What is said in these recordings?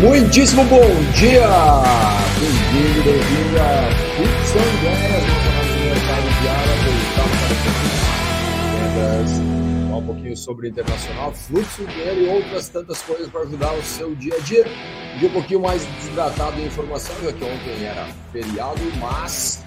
Muitíssimo bom dia! Bem-vindo, bem-vinda Ficção Ideias, nossa análise do mercado diária, vendas, falar um pouquinho sobre internacional, fluxo de dinheiro e outras tantas coisas para ajudar o seu dia a dia. Um um pouquinho mais desidratado em informação, já que ontem era feriado, mas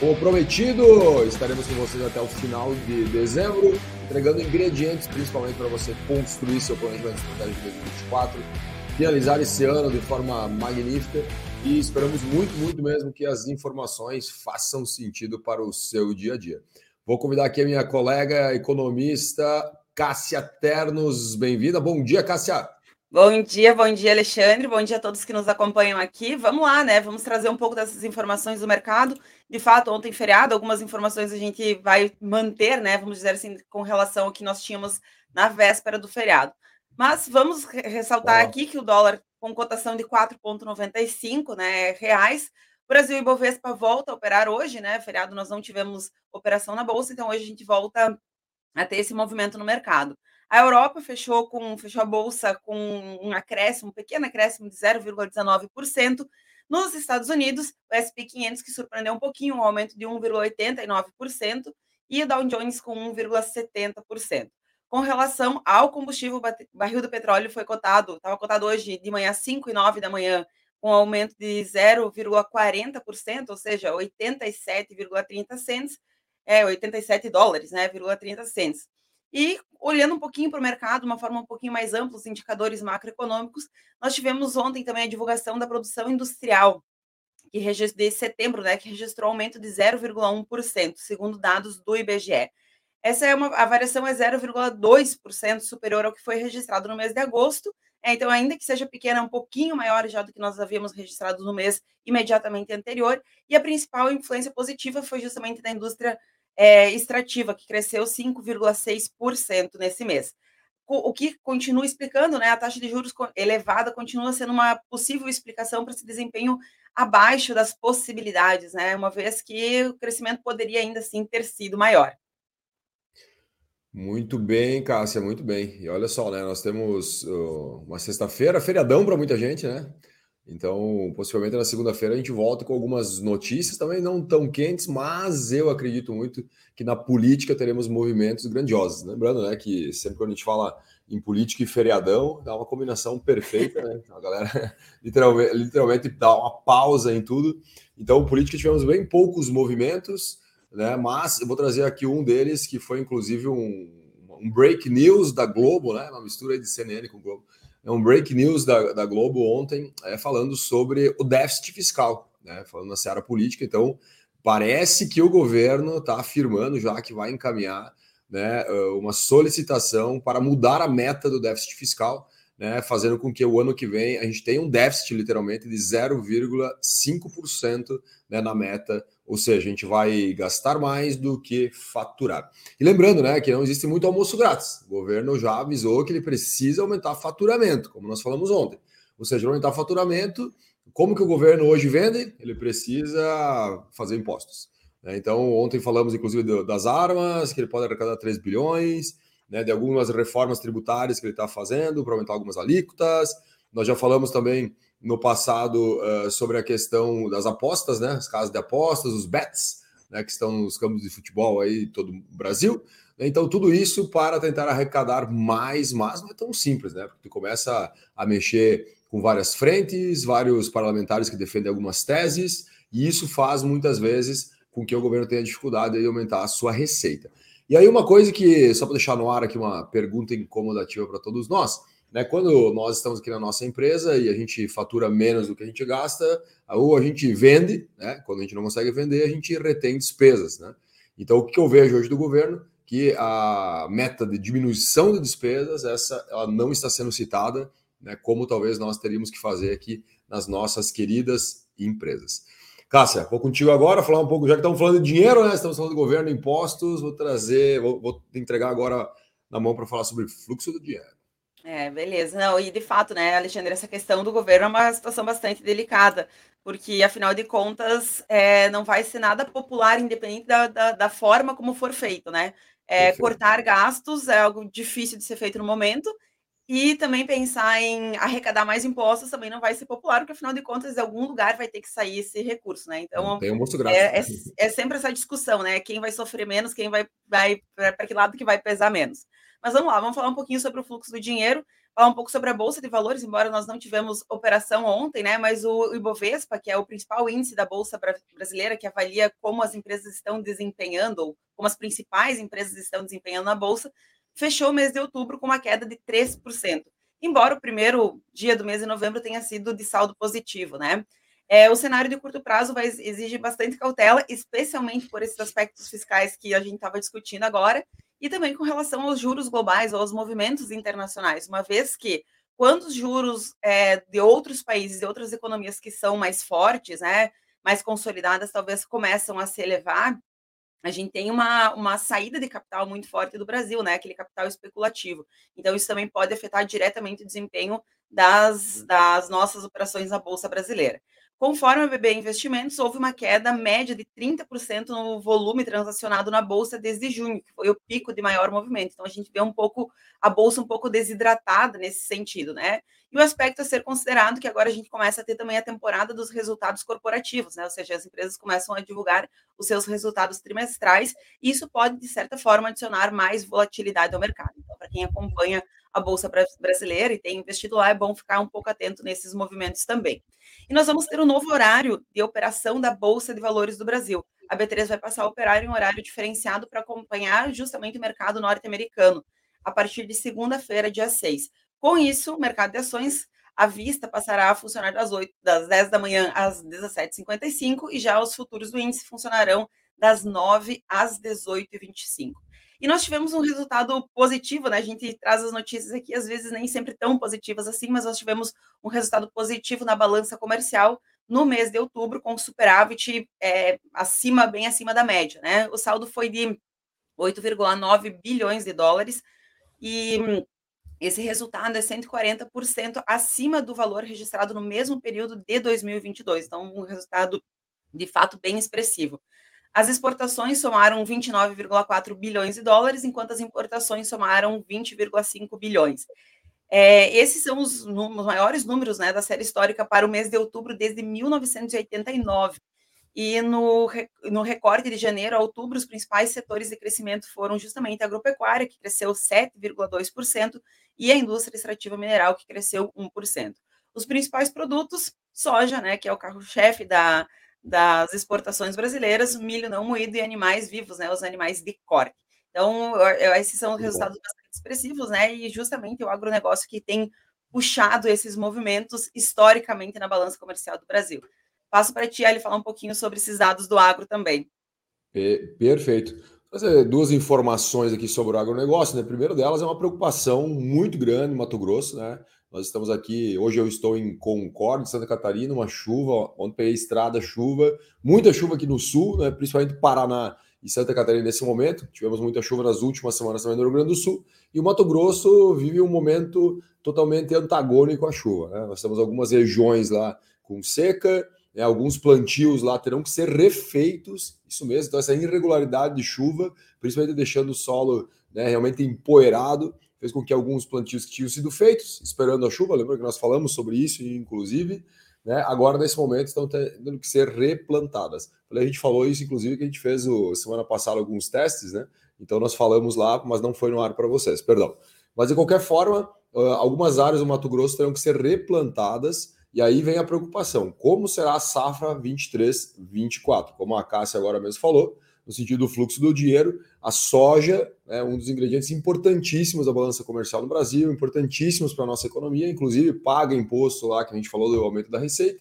como prometido, estaremos com vocês até o final de dezembro, entregando ingredientes principalmente para você construir seu planejamento estratégico de 2024 finalizar esse ano de forma magnífica e esperamos muito, muito mesmo que as informações façam sentido para o seu dia a dia. Vou convidar aqui a minha colega economista Cássia Ternos. Bem-vinda. Bom dia, Cássia. Bom dia, bom dia, Alexandre. Bom dia a todos que nos acompanham aqui. Vamos lá, né? Vamos trazer um pouco dessas informações do mercado. De fato, ontem feriado, algumas informações a gente vai manter, né? Vamos dizer assim, com relação ao que nós tínhamos na véspera do feriado. Mas vamos ressaltar aqui que o dólar com cotação de 4,95 né, reais. Brasil e Bovespa volta a operar hoje, né? Feriado nós não tivemos operação na bolsa, então hoje a gente volta a ter esse movimento no mercado. A Europa fechou com fechou a bolsa com um acréscimo, um pequeno acréscimo de 0,19%. Nos Estados Unidos, o S&P 500 que surpreendeu um pouquinho, um aumento de 1,89% e o Dow Jones com 1,70% com relação ao combustível, o barril do petróleo foi cotado, estava cotado hoje de manhã 5 e 9 da manhã, com aumento de 0,40%, ou seja, 87,30 cents, é, 87 dólares, né, 30 cents. E olhando um pouquinho para o mercado, uma forma um pouquinho mais ampla, os indicadores macroeconômicos, nós tivemos ontem também a divulgação da produção industrial, que de setembro, né, que registrou aumento de 0,1%, segundo dados do IBGE. Essa é uma, a variação é 0,2% superior ao que foi registrado no mês de agosto. É, então, ainda que seja pequena, é um pouquinho maior já do que nós havíamos registrado no mês imediatamente anterior. E a principal influência positiva foi justamente da indústria é, extrativa, que cresceu 5,6% nesse mês. O que continua explicando, né, a taxa de juros elevada continua sendo uma possível explicação para esse desempenho abaixo das possibilidades, né, uma vez que o crescimento poderia ainda assim ter sido maior. Muito bem, Cássia, muito bem. E olha só, né? Nós temos uh, uma sexta-feira, feriadão para muita gente, né? Então, possivelmente na segunda-feira a gente volta com algumas notícias também não tão quentes, mas eu acredito muito que na política teremos movimentos grandiosos. Lembrando, né, que sempre quando a gente fala em política e feriadão, dá uma combinação perfeita, né? A galera literalmente, literalmente dá uma pausa em tudo. Então, política tivemos bem poucos movimentos né? Mas eu vou trazer aqui um deles que foi inclusive um, um break news da Globo, né? Uma mistura de CNN com Globo. É um break news da, da Globo ontem, é, falando sobre o déficit fiscal, né? Falando na seara política. Então, parece que o governo está afirmando já que vai encaminhar né, uma solicitação para mudar a meta do déficit fiscal, né, fazendo com que o ano que vem a gente tenha um déficit literalmente de 0,5% né, na meta ou seja, a gente vai gastar mais do que faturar. E lembrando, né, que não existe muito almoço grátis. O governo já avisou que ele precisa aumentar faturamento, como nós falamos ontem. Ou seja, aumentar faturamento, como que o governo hoje vende? Ele precisa fazer impostos. Né? Então, ontem falamos, inclusive, das armas, que ele pode arrecadar 3 bilhões, né, de algumas reformas tributárias que ele está fazendo para aumentar algumas alíquotas. Nós já falamos também no passado uh, sobre a questão das apostas, né? As casas de apostas, os bets, né? Que estão nos campos de futebol aí todo o Brasil. Então, tudo isso para tentar arrecadar mais, mas não é tão simples, né? Porque tu começa a mexer com várias frentes, vários parlamentares que defendem algumas teses, e isso faz muitas vezes com que o governo tenha dificuldade de aumentar a sua receita. E aí, uma coisa que, só para deixar no ar aqui, uma pergunta incomodativa para todos nós né? Quando nós estamos aqui na nossa empresa e a gente fatura menos do que a gente gasta, ou a gente vende, né? quando a gente não consegue vender, a gente retém despesas. Né? Então, o que eu vejo hoje do governo? Que a meta de diminuição de despesas, essa ela não está sendo citada, né? como talvez nós teríamos que fazer aqui nas nossas queridas empresas. Cássia, vou contigo agora falar um pouco, já que estamos falando de dinheiro, né? Estamos falando de governo, impostos, vou trazer, vou, vou entregar agora na mão para falar sobre fluxo do dinheiro. É, beleza. Não, e de fato, né, Alexandre, essa questão do governo é uma situação bastante delicada, porque, afinal de contas, é, não vai ser nada popular, independente da, da, da forma como for feito, né? É, cortar gastos é algo difícil de ser feito no momento, E também pensar em arrecadar mais impostos também não vai ser popular, porque afinal de contas, de algum lugar vai ter que sair esse recurso, né? Então, Tem um é, é, é, sempre essa discussão, né? Quem vai sofrer menos, quem vai, vai para que lado que vai pesar menos. Mas vamos lá, vamos falar um pouquinho sobre o fluxo do dinheiro, falar um pouco sobre a Bolsa de Valores, embora nós não tivemos operação ontem, né? Mas o Ibovespa, que é o principal índice da Bolsa brasileira, que avalia como as empresas estão desempenhando, ou como as principais empresas estão desempenhando na Bolsa, fechou o mês de outubro com uma queda de 3%, embora o primeiro dia do mês de novembro tenha sido de saldo positivo, né? É, o cenário de curto prazo vai exigir bastante cautela, especialmente por esses aspectos fiscais que a gente estava discutindo agora, e também com relação aos juros globais ou aos movimentos internacionais, uma vez que quando os juros é, de outros países e outras economias que são mais fortes, né, mais consolidadas, talvez começam a se elevar, a gente tem uma, uma saída de capital muito forte do Brasil, né? Aquele capital especulativo. Então, isso também pode afetar diretamente o desempenho das, das nossas operações na Bolsa Brasileira. Conforme a BB Investimentos, houve uma queda média de 30% no volume transacionado na bolsa desde junho, que foi o pico de maior movimento. Então a gente vê um pouco a bolsa um pouco desidratada nesse sentido, né? E o aspecto a ser considerado que agora a gente começa a ter também a temporada dos resultados corporativos, né? Ou seja, as empresas começam a divulgar os seus resultados trimestrais, e isso pode de certa forma adicionar mais volatilidade ao mercado. Então, para quem acompanha a bolsa brasileira e tem investido lá, é bom ficar um pouco atento nesses movimentos também. E nós vamos ter um novo horário de operação da Bolsa de Valores do Brasil. A B3 vai passar a operar em um horário diferenciado para acompanhar justamente o mercado norte-americano, a partir de segunda-feira, dia 6. Com isso, o mercado de ações à vista passará a funcionar das, 8, das 10 da manhã às 17h55 e já os futuros do índice funcionarão das 9 às 18h25. E nós tivemos um resultado positivo, né? A gente traz as notícias aqui, às vezes nem sempre tão positivas assim, mas nós tivemos um resultado positivo na balança comercial no mês de outubro, com superávit é, acima, bem acima da média, né? O saldo foi de 8,9 bilhões de dólares e esse resultado é 140% acima do valor registrado no mesmo período de 2022. Então, um resultado de fato bem expressivo. As exportações somaram 29,4 bilhões de dólares, enquanto as importações somaram 20,5 bilhões. É, esses são os, os, maiores números né, da série histórica para o mês de outubro desde 1989. E no, no recorte de janeiro a outubro, os principais setores de crescimento foram justamente a agropecuária, que cresceu 7,2%, e a indústria extrativa mineral, que cresceu 1%. Os principais produtos, soja, né, que é o carro-chefe da, das exportações brasileiras, milho não moído e animais vivos, né, os animais de corte. Então, esses são resultados bastante expressivos, né, e justamente o agronegócio que tem puxado esses movimentos historicamente na balança comercial do Brasil. Passo para ti, ele falar um pouquinho sobre esses dados do agro também. Perfeito. Fazer duas informações aqui sobre o agronegócio, né? Primeiro delas é uma preocupação muito grande em Mato Grosso, né? Nós estamos aqui, hoje eu estou em Concórdia, Santa Catarina, uma chuva, ontem peguei estrada, chuva, muita chuva aqui no sul, né, principalmente Paraná e Santa Catarina nesse momento. Tivemos muita chuva nas últimas semanas também no Rio Grande do Sul. E o Mato Grosso vive um momento totalmente antagônico à chuva. Né? Nós temos algumas regiões lá com seca, né? alguns plantios lá terão que ser refeitos, isso mesmo. Então, essa irregularidade de chuva, principalmente deixando o solo né, realmente empoeirado, fez com que alguns plantios que tinham sido feitos, esperando a chuva, lembra que nós falamos sobre isso, inclusive, né, agora nesse momento estão tendo que ser replantadas. A gente falou isso, inclusive, que a gente fez o, semana passada alguns testes, né? Então nós falamos lá, mas não foi no ar para vocês, perdão. Mas de qualquer forma, algumas áreas do Mato Grosso terão que ser replantadas, e aí vem a preocupação: como será a safra 23-24? Como a Cássia agora mesmo falou, no sentido do fluxo do dinheiro. A soja é um dos ingredientes importantíssimos da balança comercial no Brasil, importantíssimos para a nossa economia, inclusive paga imposto lá, que a gente falou do aumento da receita.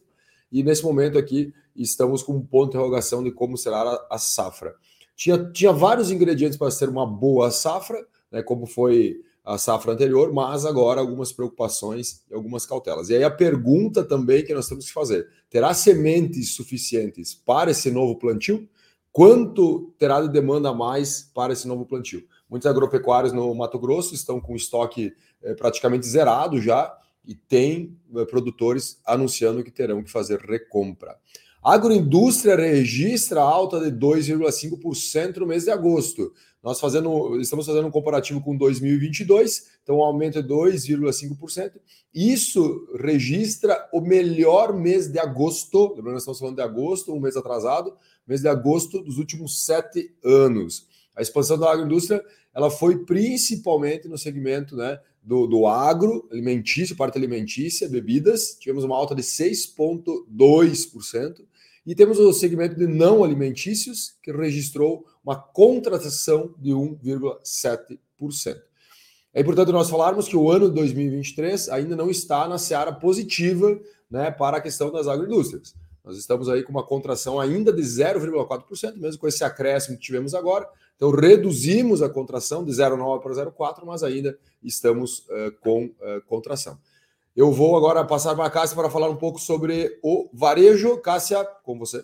E nesse momento aqui estamos com um ponto de interrogação de como será a, safra. Tinha, tinha vários ingredientes para ser uma boa safra, né, como foi a safra anterior, mas agora algumas preocupações e algumas cautelas. E aí a pergunta também que nós temos que fazer: terá sementes suficientes para esse novo plantio? Quanto terá de demanda a mais para esse novo plantio? Muitos agropecuários no Mato Grosso estão com estoque é, praticamente zerado já e tem é, produtores anunciando que terão que fazer recompra. Agroindústria registra alta de 2,5% no mês de agosto. Nós fazendo, estamos fazendo um comparativo com 2022, então o aumento é 2,5%. Isso registra o melhor mês de agosto, lembrando, nós estamos falando de agosto, um mês atrasado, mês de agosto dos últimos sete anos. A expansão da agroindústria ela foi principalmente no segmento né, do, do agro, alimentício, parte alimentícia, bebidas, tivemos uma alta de 6,2%, e temos o segmento de não alimentícios, que registrou uma contratação de 1,7%. É importante nós falarmos que o ano de 2023 ainda não está na seara positiva né, para a questão das agroindústrias. Nós estamos aí com uma contração ainda de 0,4%, mesmo com esse acréscimo que tivemos agora. Então, reduzimos a contração de 0,9 para 0,4, mas ainda estamos uh, com uh, contração. Eu vou agora passar para a Cássia para falar um pouco sobre o varejo. Cássia, com você.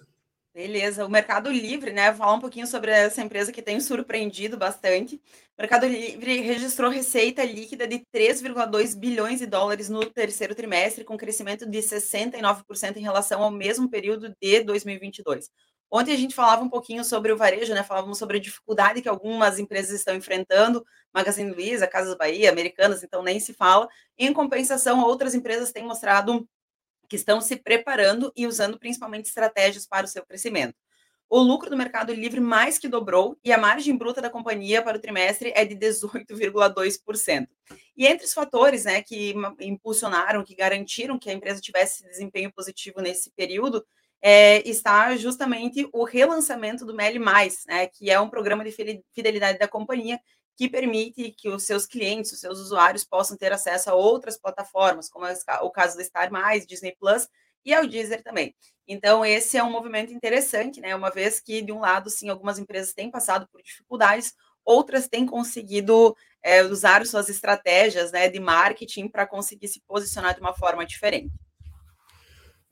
Beleza, o Mercado Livre, né? Vou falar um pouquinho sobre essa empresa que tem surpreendido bastante. O Mercado Livre registrou receita líquida de 3,2 bilhões de dólares no terceiro trimestre, com crescimento de 69% em relação ao mesmo período de 2022. Ontem a gente falava um pouquinho sobre o varejo, né? Falávamos sobre a dificuldade que algumas empresas estão enfrentando, Magazine Luiza, Casas Bahia, Americanas, então nem se fala. Em compensação, outras empresas têm mostrado que estão se preparando e usando principalmente estratégias para o seu crescimento. O lucro do Mercado Livre mais que dobrou e a margem bruta da companhia para o trimestre é de 18,2%. E entre os fatores né, que impulsionaram, que garantiram que a empresa tivesse desempenho positivo nesse período, é, está justamente o relançamento do Meli né, que é um programa de fidelidade da companhia que permite que os seus clientes, os seus usuários possam ter acesso a outras plataformas, como o caso do Star Disney Plus e ao Deezer também. Então, esse é um movimento interessante, né? Uma vez que, de um lado, sim, algumas empresas têm passado por dificuldades, outras têm conseguido é, usar suas estratégias né, de marketing para conseguir se posicionar de uma forma diferente.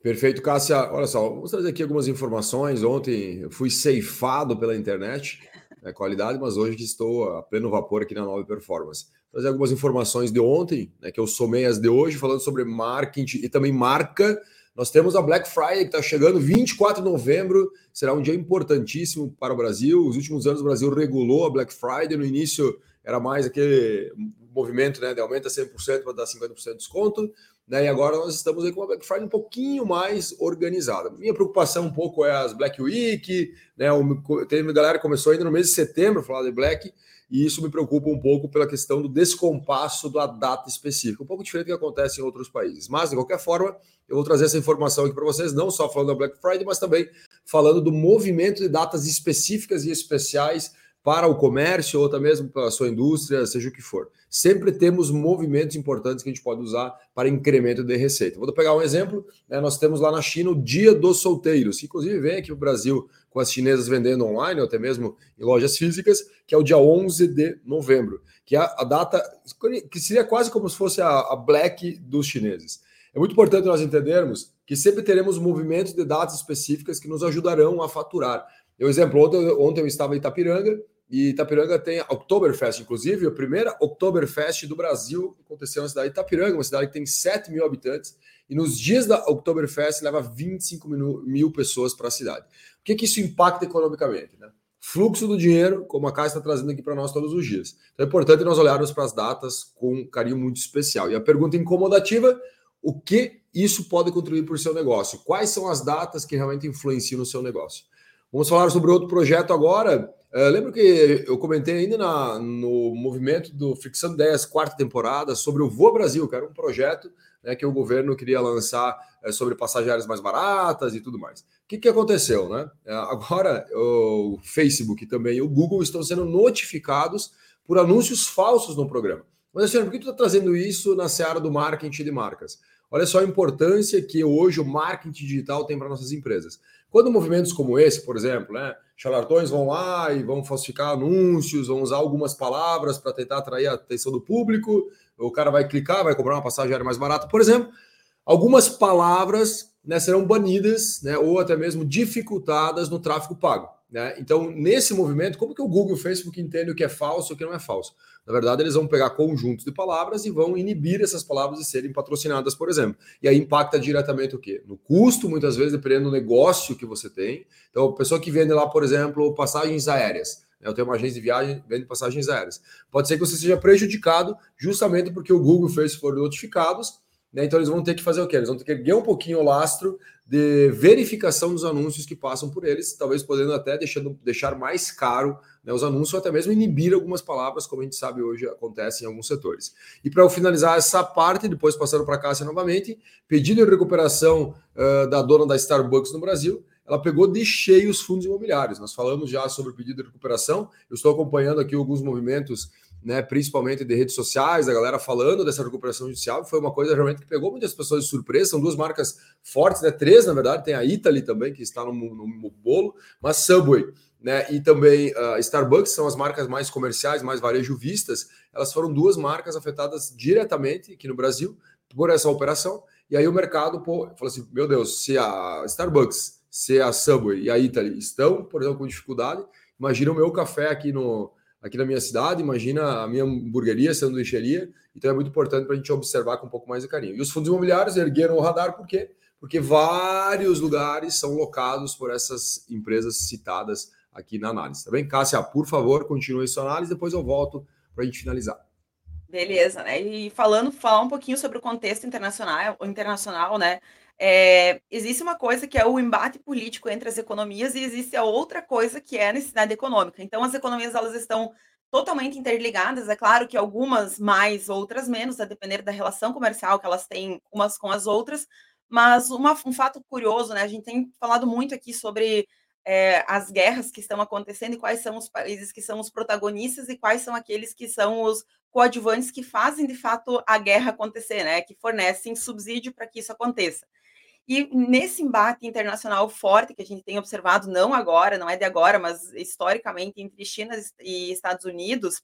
Perfeito, Cássia. Olha só, vamos trazer aqui algumas informações. Ontem eu fui ceifado pela internet, né, qualidade, mas hoje estou a pleno vapor aqui na Nova Performance. Vou trazer algumas informações de ontem, né, que eu somei as de hoje, falando sobre marketing e também marca. Nós temos a Black Friday que está chegando, 24 de novembro, será um dia importantíssimo para o Brasil. Os últimos anos o Brasil regulou a Black Friday, no início era mais aquele movimento né, de aumenta 100% para dar 50% de desconto. Né? E agora nós estamos aí com uma Black Friday um pouquinho mais organizada. Minha preocupação um pouco é as Black Week, né? O, uma galera que começou ainda no mês de setembro a falar de Black, e isso me preocupa um pouco pela questão do descompasso da data específica, um pouco diferente do que acontece em outros países. Mas, de qualquer forma, eu vou trazer essa informação aqui para vocês, não só falando da Black Friday, mas também falando do movimento de datas específicas e especiais para o comércio ou até mesmo para a sua indústria, seja o que for. Sempre temos movimentos importantes que a gente pode usar para incremento de receita. Vou pegar um exemplo, né, nós temos lá na China o Dia dos Solteiros, que inclusive vem aqui para o Brasil com as chinesas vendendo online ou até mesmo em lojas físicas, que é o dia 11 de novembro, que é a data que seria quase como se fosse a, a Black dos chineses. É muito importante nós entendermos que sempre teremos movimentos de datas específicas que nos ajudarão a faturar. Eu, exemplo, ontem, ontem eu estava em Itapiranga, e Itapiranga tem Oktoberfest, inclusive, a primeira Oktoberfest do Brasil aconteceu na cidade de Itapiranga, uma cidade que tem 7 mil habitantes, e nos dias da Oktoberfest leva 25 mil, mil pessoas para a cidade. O que, que isso impacta economicamente? Né? Fluxo do dinheiro, como a Caixa está trazendo aqui para nós todos os dias. Então é importante nós olharmos para as datas com um carinho muito especial. E a pergunta incomodativa: o que isso pode contribuir para o seu negócio? Quais são as datas que realmente influenciam no seu negócio? Vamos falar sobre outro projeto agora. Uh, lembro que eu comentei ainda na, no movimento do Fricção 10, quarta temporada, sobre o Voa Brasil, que era um projeto né, que o governo queria lançar uh, sobre passagens mais baratas e tudo mais. O que, que aconteceu? Né? Uh, agora, o Facebook e também o Google estão sendo notificados por anúncios falsos no programa. Mas, assim, por que tu está trazendo isso na seara do marketing de marcas? Olha só a importância que hoje o marketing digital tem para nossas empresas. Quando movimentos como esse, por exemplo, né, charlatões vão lá e vão falsificar anúncios, vão usar algumas palavras para tentar atrair a atenção do público, o cara vai clicar, vai comprar uma passagem aérea mais barata, por exemplo, algumas palavras né, serão banidas né, ou até mesmo dificultadas no tráfego pago. Né? Então, nesse movimento, como que o Google e o Facebook entendem o que é falso e o que não é falso? Na verdade, eles vão pegar conjuntos de palavras e vão inibir essas palavras de serem patrocinadas, por exemplo. E aí impacta diretamente o quê? No custo, muitas vezes, dependendo do negócio que você tem. Então, a pessoa que vende lá, por exemplo, passagens aéreas, Eu tenho uma agência de viagem, vendo passagens aéreas. Pode ser que você seja prejudicado justamente porque o Google fez foram notificados né? Então eles vão ter que fazer o quê? Eles vão ter que erguer um pouquinho o lastro de verificação dos anúncios que passam por eles, talvez podendo até deixando, deixar mais caro né, os anúncios ou até mesmo inibir algumas palavras, como a gente sabe hoje acontece em alguns setores. E para finalizar essa parte, depois passando para a Cássia novamente, pedido de recuperação uh, da dona da Starbucks no Brasil, ela pegou de cheio os fundos imobiliários. Nós falamos já sobre o pedido de recuperação, eu estou acompanhando aqui alguns movimentos né, principalmente de redes sociais, a galera falando dessa recuperação judicial, foi uma coisa realmente que pegou muitas pessoas de surpresa. São duas marcas fortes, né? Três, na verdade, tem a Italy também, que está no, no bolo, mas Subway, né? E também uh, Starbucks são as marcas mais comerciais, mais varejo vistas. Elas foram duas marcas afetadas diretamente aqui no Brasil por essa operação. E aí o mercado pô, falou assim: meu Deus, se a Starbucks, se a Subway e a Italy estão, por exemplo, com dificuldade, imagina o meu café aqui no aqui na minha cidade, imagina a minha hamburgueria, sanduicheria, então é muito importante para a gente observar com um pouco mais de carinho. E os fundos imobiliários ergueram o radar, por quê? Porque vários lugares são locados por essas empresas citadas aqui na análise, tá bem? Cássia, por favor, continue sua análise, depois eu volto para a gente finalizar. Beleza, né? E falando, falar um pouquinho sobre o contexto internacional, internacional, né? É, existe uma coisa que é o embate político entre as economias e existe a outra coisa que é a necessidade econômica. Então, as economias elas estão totalmente interligadas. É claro que algumas mais, outras menos, a depender da relação comercial que elas têm umas com as outras. Mas uma, um fato curioso, né? A gente tem falado muito aqui sobre é, as guerras que estão acontecendo e quais são os países que são os protagonistas e quais são aqueles que são os coadjuvantes que fazem de fato a guerra acontecer, né? Que fornecem subsídio para que isso aconteça. E nesse embate internacional forte que a gente tem observado, não agora, não é de agora, mas historicamente entre China e Estados Unidos,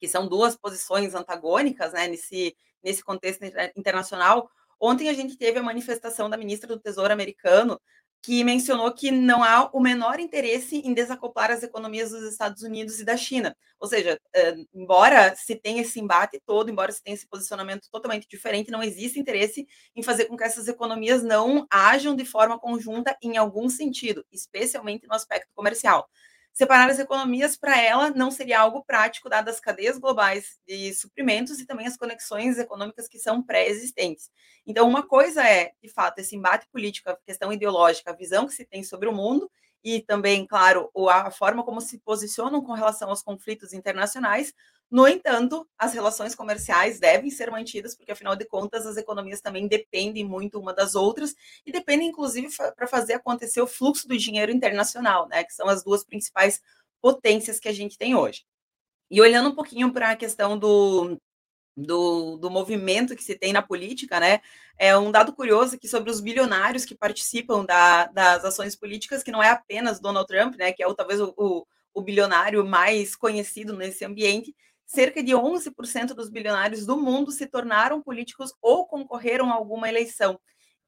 que são duas posições antagônicas né, nesse, nesse contexto internacional, ontem a gente teve a manifestação da ministra do Tesouro americano que mencionou que não há o menor interesse em desacoplar as economias dos Estados Unidos e da China. Ou seja, embora se tenha esse embate todo, embora se tenha esse posicionamento totalmente diferente, não existe interesse em fazer com que essas economias não ajam de forma conjunta em algum sentido, especialmente no aspecto comercial. Separar as economias para ela não seria algo prático, dadas as cadeias globais de suprimentos e também as conexões econômicas que são pré-existentes. Então, uma coisa é, de fato, esse embate político, a questão ideológica, a visão que se tem sobre o mundo, e também, claro, a forma como se posicionam com relação aos conflitos internacionais, no entanto, as relações comerciais devem ser mantidas, porque afinal de contas as economias também dependem muito uma das outras e dependem, inclusive, para fazer acontecer o fluxo do dinheiro internacional, né? Que são as duas principais potências que a gente tem hoje. E olhando um pouquinho para a questão do, do, do, movimento que se tem na política, né? É um dado curioso aqui sobre os bilionários que participam da, das ações políticas, que não é apenas Donald Trump, né? Que é o, talvez o, o, o bilionário mais conhecido nesse ambiente, cerca de 11% dos bilionários do mundo se tornaram políticos ou concorreram a alguma eleição.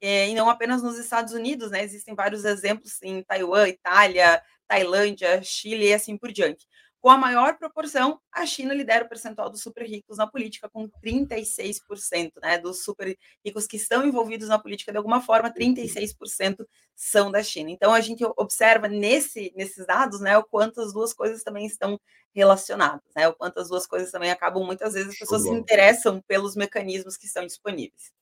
É, e não apenas nos Estados Unidos, né? Existem vários exemplos em Taiwan, Itália, Tailândia, Chile e assim por diante. Com a maior proporção, a China lidera o percentual dos super ricos na política, com 36%, né? Dos super ricos que estão envolvidos na política de alguma forma, 36% são da China. Então a gente observa nesse, nesses dados, né, o quanto as duas coisas também estão relacionadas, né? O quanto as duas coisas também acabam muitas vezes as pessoas se interessam pelos mecanismos que estão disponíveis.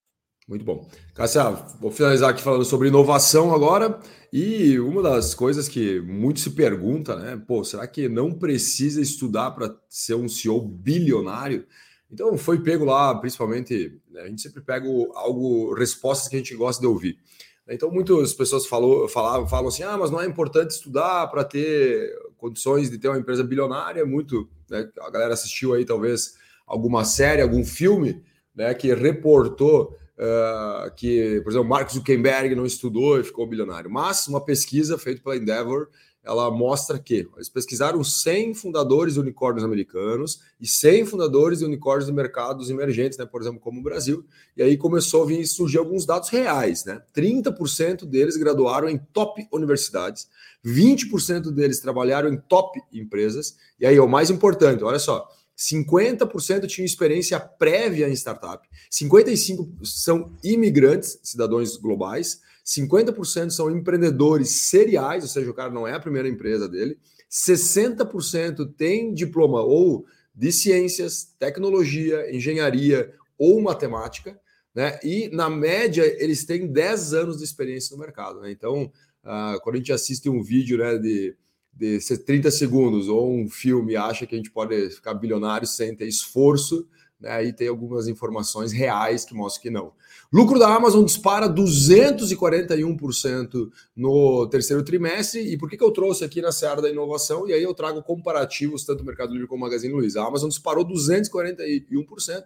Muito bom. Cássia, vou finalizar aqui falando sobre inovação agora. E uma das coisas que muito se pergunta, né? Pô, será que não precisa estudar para ser um CEO bilionário? Então foi pego lá, principalmente, né, a gente sempre pega algo, respostas que a gente gosta de ouvir. Então muitas pessoas falou, falavam, falam assim, ah, mas não é importante estudar para ter condições de ter uma empresa bilionária. Muito, né, a galera assistiu aí talvez alguma série, algum filme, né, que reportou uh, que, por exemplo, Mark Zuckerberg não estudou e ficou bilionário. Mas uma pesquisa feita pela Endeavor, ela mostra que eles pesquisaram 100 fundadores de unicórnios americanos e 100 fundadores de unicórnios de mercados emergentes, né, por exemplo, como o Brasil. E aí começou a vir surgir alguns dados reais, né? 30% deles graduaram em top universidades, 20% deles trabalharam em top empresas. E aí, o mais importante, olha só, 50% tinham experiência prévia em startup, 55% são imigrantes, cidadãos globais, 50% são empreendedores seriais, ou seja, o cara não é a primeira empresa dele, 60% tem diploma ou de ciências, tecnologia, engenharia ou matemática, né? E na média eles têm 10 anos de experiência no mercado. Né? Então, uh, quando a gente assiste um vídeo né, de, de 30 segundos ou um filme acha que a gente pode ficar bilionário sem ter esforço, né? Aí tem algumas informações reais que mostram que não. Lucro da Amazon dispara 241% no terceiro trimestre. E por que, que eu trouxe aqui na seara da inovação? E aí eu trago comparativos, tanto do Mercado Livre como Magazine Luiza. A Amazon disparou 241%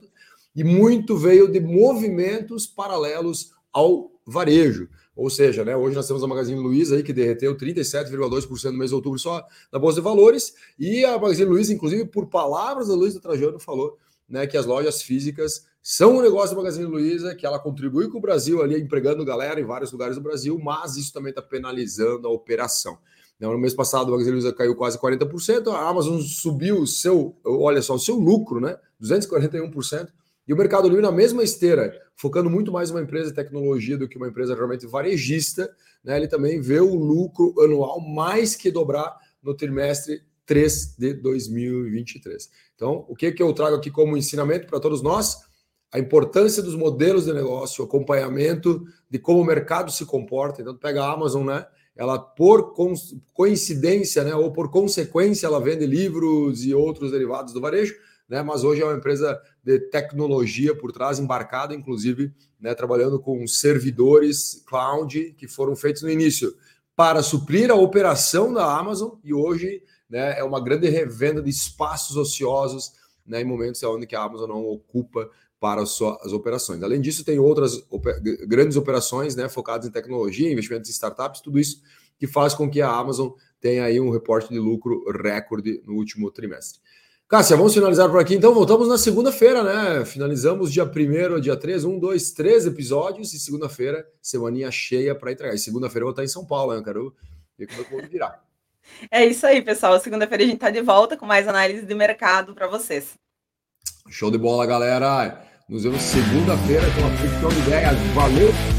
e muito veio de movimentos paralelos ao varejo. Ou seja, né, hoje nós temos a Magazine Luiza aí que derreteu 37,2% no mês de outubro só na Bolsa de Valores, e a Magazine Luiza, inclusive, por palavras da Luiza Trajano, falou né, que as lojas físicas são um negócio da Magazine Luiza, que ela contribui com o Brasil ali, empregando galera em vários lugares do Brasil, mas isso também está penalizando a operação. Né, no mês passado, a Magazine Luiza caiu quase 40%, a Amazon subiu o seu, olha só, o seu lucro, né? 241%, e o Mercado Livre na mesma esteira, focando muito mais uma empresa de tecnologia do que uma empresa realmente varejista, né? Ele também vê o lucro anual mais que dobrar no trimestre 3 de 2023. Então, o que, que eu trago aqui como ensinamento para todos nós? A importância dos modelos de negócio, acompanhamento de como o mercado se comporta. Então, pega a Amazon, né? Ela, por coincidência, né, ou por consequência, ela vende livros e outros derivados do varejo, né? Mas hoje é uma empresa de tecnologia por trás, embarcada, inclusive, né, trabalhando com servidores cloud que foram feitos no início para suprir a operação da Amazon e hoje né, é uma grande revenda de espaços ociosos né, em momentos onde a Amazon não ocupa para as suas operações. Além disso, tem outras grandes operações né, focadas em tecnologia, investimentos em startups, tudo isso que faz com que a Amazon tenha aí um reporte de lucro recorde no último trimestre. Cássia, vamos finalizar por aqui. Então, voltamos na segunda-feira, né? Finalizamos dia 1 dia 3, um, dois, três episódios, e segunda-feira, semaninha cheia para entregar. E segunda-feira eu vou estar em São Paulo, né? Eu quero ver como é que eu vou virar. É isso aí, pessoal. Segunda-feira a gente está de volta com mais análise de mercado para vocês. Show de bola, galera. Nos vemos segunda-feira com uma ficção de ideias. Valeu!